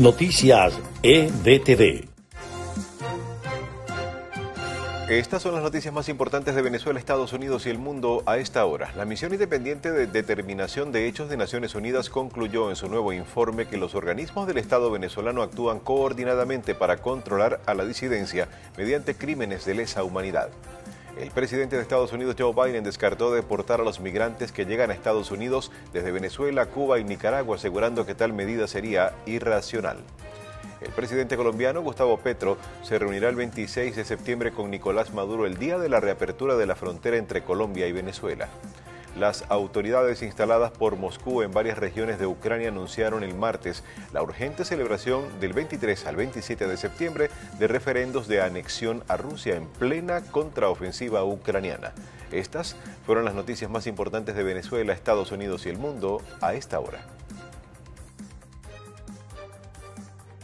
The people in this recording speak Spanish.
Noticias EDTV. Estas son las noticias más importantes de Venezuela, Estados Unidos y el mundo a esta hora. La misión independiente de determinación de hechos de Naciones Unidas concluyó en su nuevo informe que los organismos del Estado venezolano actúan coordinadamente para controlar a la disidencia mediante crímenes de lesa humanidad. El presidente de Estados Unidos, Joe Biden, descartó deportar a los migrantes que llegan a Estados Unidos desde Venezuela, Cuba y Nicaragua, asegurando que tal medida sería irracional. El presidente colombiano Gustavo Petro se reunirá el 26 de septiembre con Nicolás Maduro el día de la reapertura de la frontera entre Colombia y Venezuela. Las autoridades instaladas por Moscú en varias regiones de Ucrania anunciaron el martes la urgente celebración del 23 al 27 de septiembre de referendos de anexión a Rusia en plena contraofensiva ucraniana. Estas fueron las noticias más importantes de Venezuela, Estados Unidos y el mundo a esta hora.